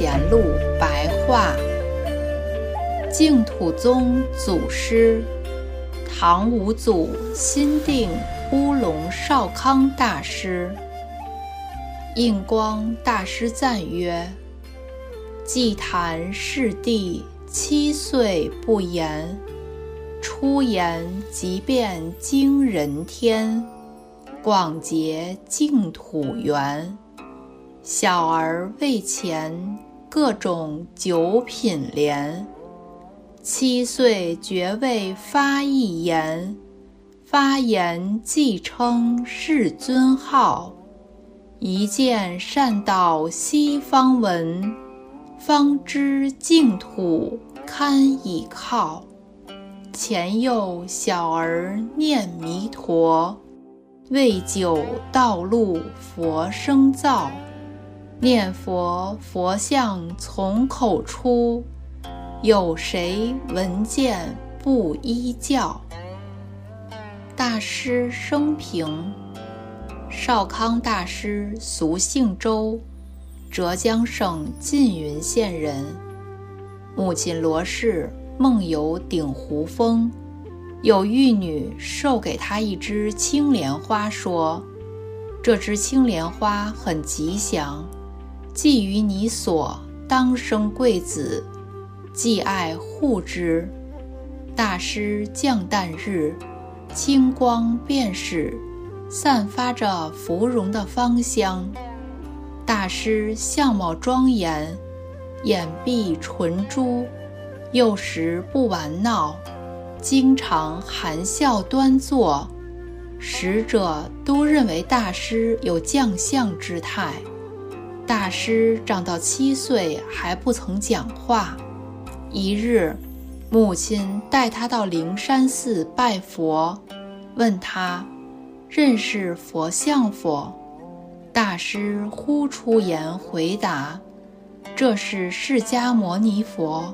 圣贤录白话，净土宗祖师，唐五祖心定乌龙少康大师。印光大师赞曰：“祭坛世地七岁不言，出言即变惊人天，广结净土缘。”小儿为前各种九品莲，七岁觉位发一言，发言即称世尊号。一见善道西方闻，方知净土堪倚靠。前有小儿念弥陀，未久道路佛生造。念佛，佛像从口出，有谁闻见不依教？大师生平：少康大师俗姓周，浙江省缙云县人。母亲罗氏梦游顶湖峰，有玉女授给他一支青莲花，说：“这支青莲花很吉祥。”寄于你所，当生贵子，既爱护之。大师降诞日，清光便是，散发着芙蓉的芳香。大师相貌庄严，眼闭唇珠，幼时不玩闹，经常含笑端坐，使者都认为大师有将相之态。大师长到七岁还不曾讲话。一日，母亲带他到灵山寺拜佛，问他认识佛像否？大师呼出言回答：“这是释迦牟尼佛。”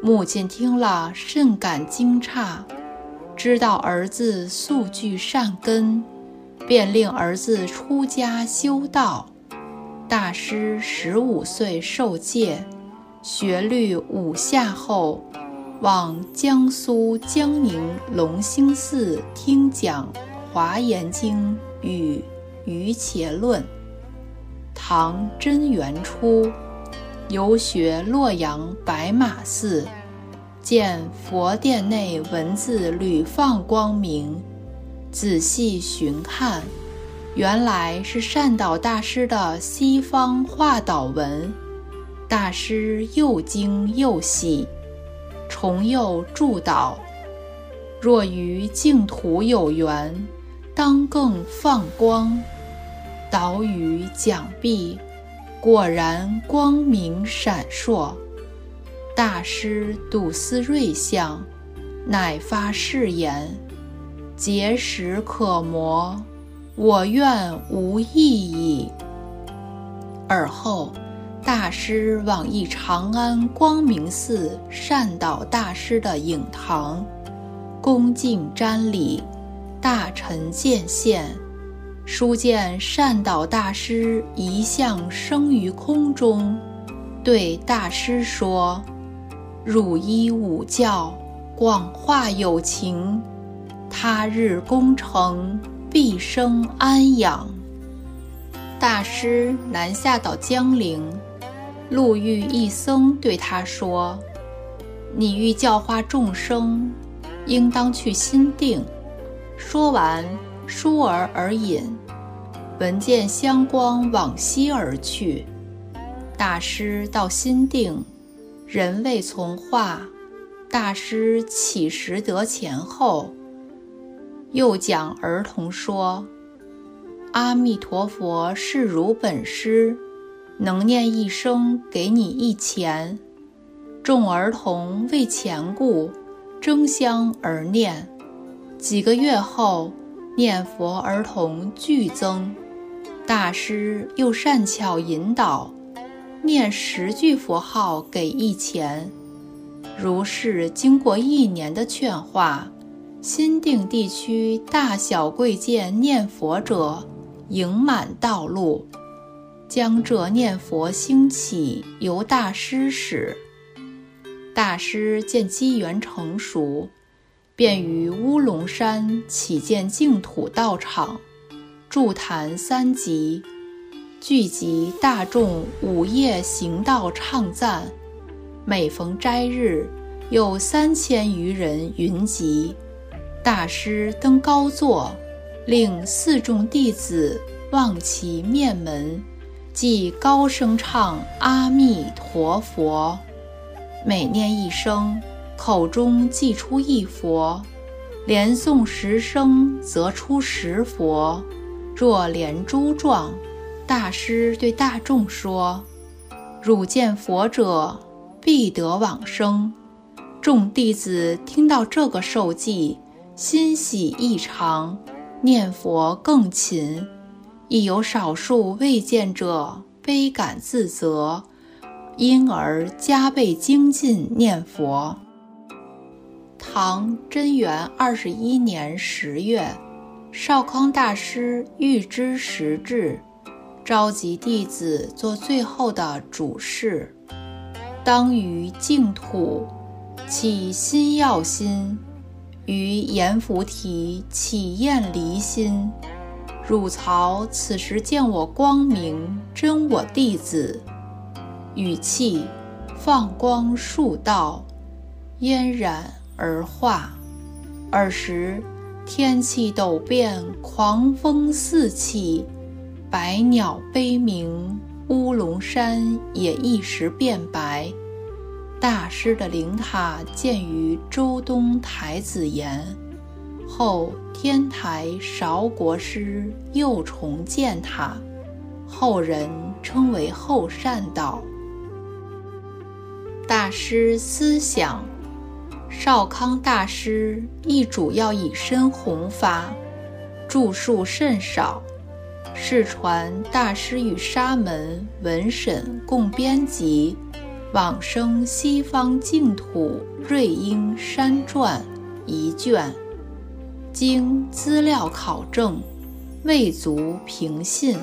母亲听了甚感惊诧，知道儿子素具善根，便令儿子出家修道。大师十五岁受戒，学律五下后，往江苏江宁龙兴寺听讲《华严经》与《瑜伽论》。唐贞元初，游学洛阳白马寺，见佛殿内文字屡放光明，仔细寻看。原来是善导大师的西方化导文，大师又惊又喜，重又祝导：若于净土有缘，当更放光。导语讲毕，果然光明闪烁。大师睹思瑞相，乃发誓言：结石可磨。我愿无意矣。尔后，大师往诣长安光明寺善导大师的影堂，恭敬瞻礼，大臣见现，书见善导大师一向生于空中，对大师说：“汝依五教，广化有情，他日功成。”毕生安养。大师南下到江陵，路遇一僧，对他说：“你欲教化众生，应当去心定。”说完，疏而而隐，闻见香光往西而去。大师到心定，人未从化，大师起时得前后。又讲儿童说：“阿弥陀佛是如本师，能念一声给你一钱。”众儿童为钱故，争相而念。几个月后，念佛儿童剧增，大师又善巧引导，念十句佛号给一钱。如是经过一年的劝化。新定地区大小贵贱念佛者，盈满道路。江浙念佛兴起由大师始。大师见机缘成熟，便于乌龙山起建净土道场，筑坛三级，聚集大众午夜行道唱赞。每逢斋日，有三千余人云集。大师登高座，令四众弟子望其面门，即高声唱阿弥陀佛。每念一声，口中即出一佛；连诵十声，则出十佛。若连珠状，大师对大众说：“汝见佛者。”必得往生。众弟子听到这个受记，欣喜异常，念佛更勤。亦有少数未见者，悲感自责，因而加倍精进念佛。唐贞元二十一年十月，少康大师预知时至，召集弟子做最后的主事。当于净土起心要心，于阎浮提起厌离心。汝曹此时见我光明，真我弟子，语气放光数道，嫣然而化。尔时天气陡变，狂风四起，百鸟悲鸣。乌龙山也一时变白。大师的灵塔建于周东台子岩，后天台韶国师又重建塔，后人称为后善道。大师思想，少康大师亦主要以身弘法，著述甚少。世传大师与沙门文审共编辑《往生西方净土瑞英山传》一卷，经资料考证，未足凭信。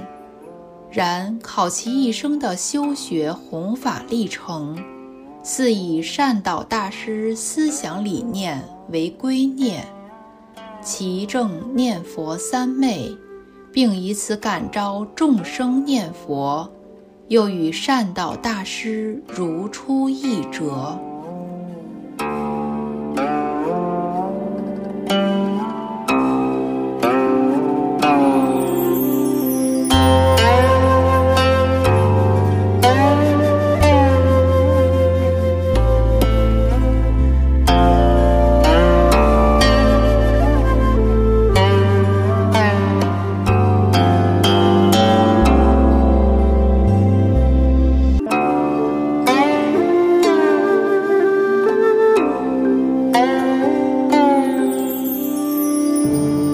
然考其一生的修学弘法历程，似以善导大师思想理念为圭臬，其正念佛三昧。并以此感召众生念佛，又与善导大师如出一辙。you.